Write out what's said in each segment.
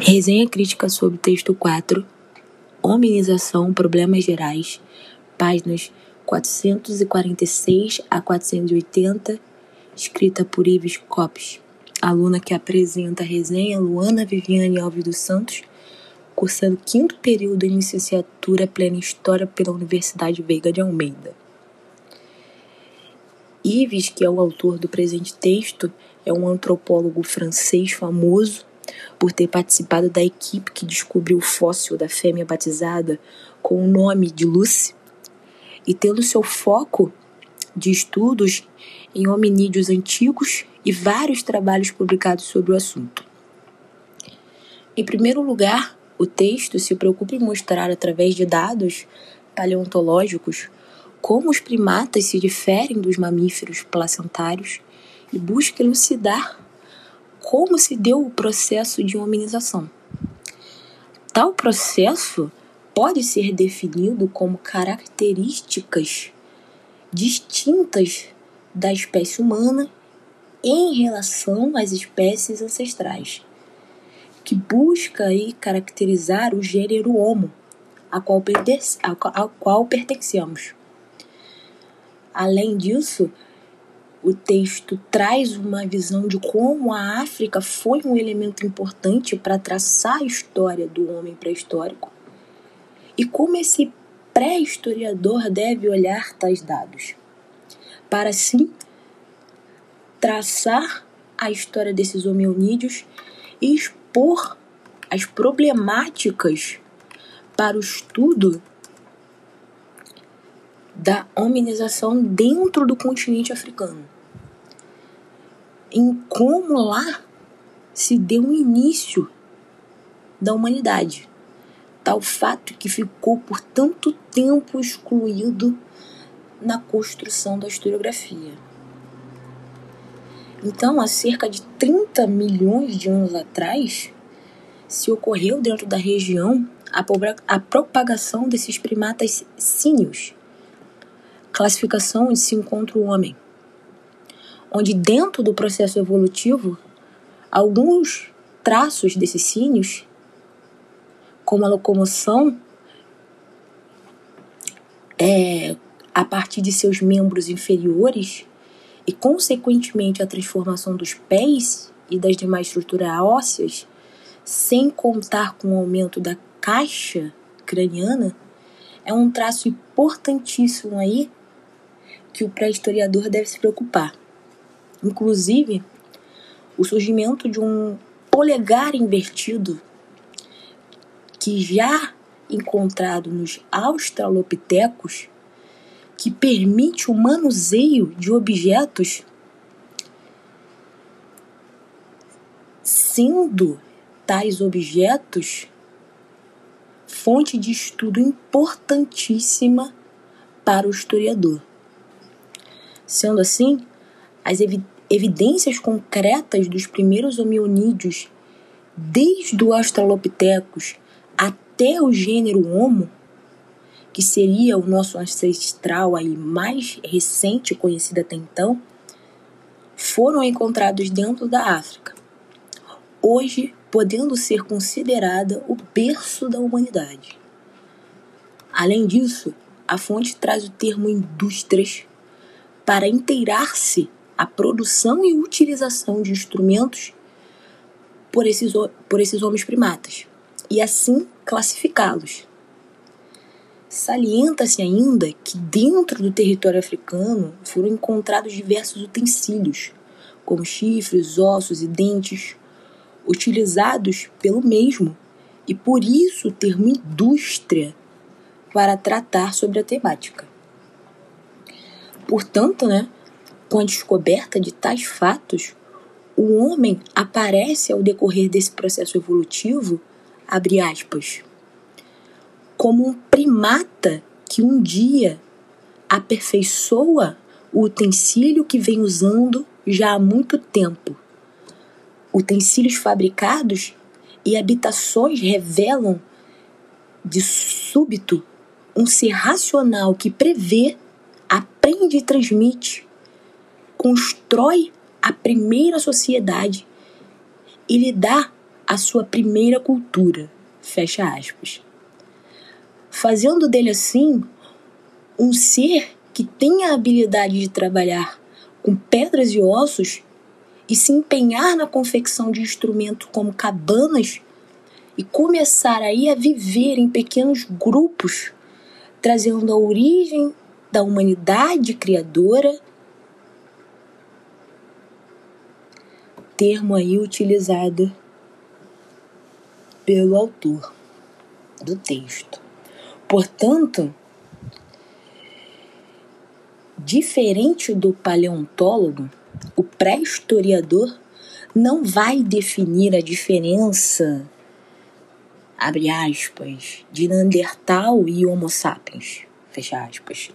Resenha crítica sobre texto 4, Hominização, Problemas Gerais, páginas 446 a 480, escrita por Ives Copes, aluna que apresenta a resenha Luana Viviane Alves dos Santos, cursando quinto período em licenciatura plena História pela Universidade Veiga de Almeida. Ives, que é o autor do presente texto, é um antropólogo francês famoso por ter participado da equipe que descobriu o fóssil da fêmea batizada com o nome de Lucy e tendo seu foco de estudos em hominídeos antigos e vários trabalhos publicados sobre o assunto. Em primeiro lugar, o texto se preocupa em mostrar, através de dados paleontológicos, como os primatas se diferem dos mamíferos placentários e busca elucidar como se deu o processo de hominização. Tal processo pode ser definido como características distintas da espécie humana em relação às espécies ancestrais, que busca aí caracterizar o gênero Homo, ao qual pertencemos. Além disso, o texto traz uma visão de como a África foi um elemento importante para traçar a história do homem pré-histórico e como esse pré-historiador deve olhar tais dados, para assim traçar a história desses hominídeos e expor as problemáticas para o estudo da hominização dentro do continente africano em como lá se deu o início da humanidade. Tal fato que ficou por tanto tempo excluído na construção da historiografia. Então, há cerca de 30 milhões de anos atrás, se ocorreu dentro da região a, propagação desses primatas sínios, classificação onde se encontra o homem onde dentro do processo evolutivo, alguns traços desses sínios, como a locomoção, é, a partir de seus membros inferiores e, consequentemente, a transformação dos pés e das demais estruturas ósseas, sem contar com o aumento da caixa craniana, é um traço importantíssimo aí que o pré-historiador deve se preocupar. Inclusive, o surgimento de um polegar invertido que já encontrado nos australopitecos, que permite o manuseio de objetos, sendo tais objetos fonte de estudo importantíssima para o historiador. Sendo assim, as evidências concretas dos primeiros hominídeos, desde o Australopithecus até o gênero Homo, que seria o nosso ancestral aí mais recente conhecido até então, foram encontrados dentro da África, hoje podendo ser considerada o berço da humanidade. Além disso, a fonte traz o termo indústrias para inteirar-se a produção e utilização de instrumentos por esses, por esses homens primatas e assim classificá-los. Salienta-se ainda que dentro do território africano foram encontrados diversos utensílios, como chifres, ossos e dentes, utilizados pelo mesmo, e por isso o termo indústria para tratar sobre a temática. Portanto, né, com a descoberta de tais fatos, o homem aparece ao decorrer desse processo evolutivo, abre aspas, como um primata que um dia aperfeiçoa o utensílio que vem usando já há muito tempo. Utensílios fabricados e habitações revelam de súbito um ser racional que prevê, aprende e transmite constrói a primeira sociedade e lhe dá a sua primeira cultura, fecha aspas. Fazendo dele assim um ser que tem a habilidade de trabalhar com pedras e ossos e se empenhar na confecção de instrumentos como cabanas e começar aí a viver em pequenos grupos, trazendo a origem da humanidade criadora, termo aí utilizado pelo autor do texto. Portanto, diferente do paleontólogo, o pré-historiador não vai definir a diferença, abre aspas, de Neandertal e Homo sapiens, fecha aspas,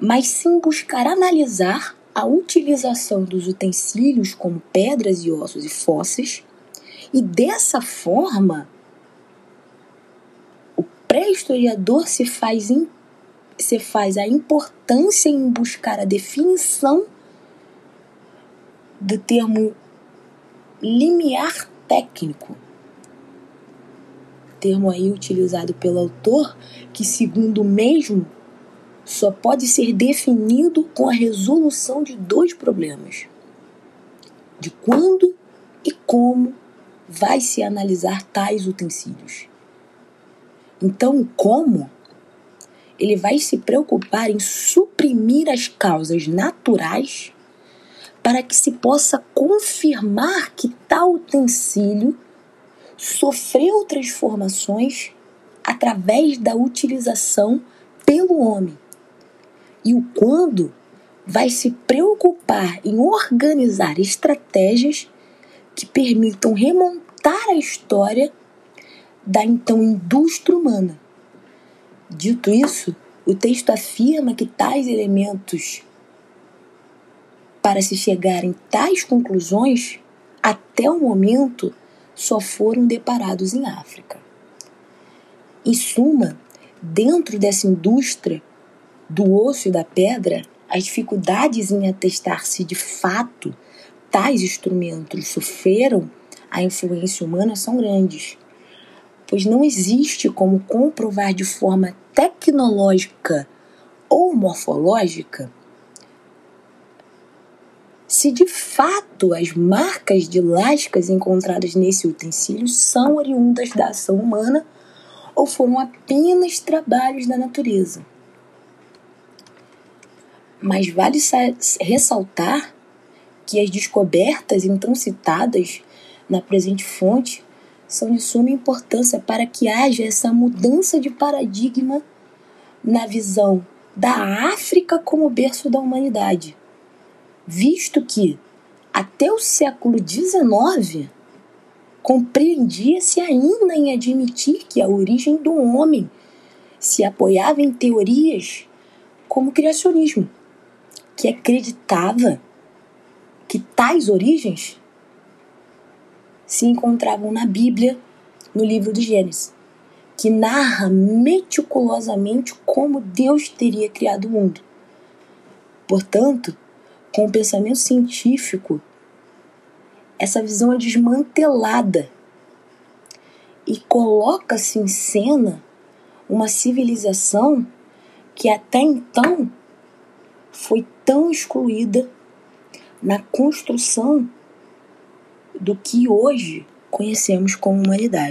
mas sim buscar analisar a utilização dos utensílios como pedras e ossos e fósseis, e dessa forma o pré-historiador se faz, se faz a importância em buscar a definição do termo limiar técnico, termo aí utilizado pelo autor, que segundo o mesmo só pode ser definido com a resolução de dois problemas: de quando e como vai se analisar tais utensílios. Então, como ele vai se preocupar em suprimir as causas naturais para que se possa confirmar que tal utensílio sofreu transformações através da utilização pelo homem. E o quando vai se preocupar em organizar estratégias que permitam remontar a história da então indústria humana. Dito isso, o texto afirma que tais elementos para se chegar em tais conclusões, até o momento, só foram deparados em África. Em suma, dentro dessa indústria do osso e da pedra, as dificuldades em atestar se de fato tais instrumentos sofreram a influência humana são grandes, pois não existe como comprovar de forma tecnológica ou morfológica se de fato as marcas de lascas encontradas nesse utensílio são oriundas da ação humana ou foram apenas trabalhos da natureza. Mas vale ressaltar que as descobertas então citadas na presente fonte são de suma importância para que haja essa mudança de paradigma na visão da África como berço da humanidade. Visto que até o século XIX compreendia-se ainda em admitir que a origem do homem se apoiava em teorias como o criacionismo, que acreditava que tais origens se encontravam na Bíblia, no livro do Gênesis, que narra meticulosamente como Deus teria criado o mundo. Portanto, com o pensamento científico, essa visão é desmantelada e coloca-se em cena uma civilização que até então foi tão excluída na construção do que hoje conhecemos como humanidade.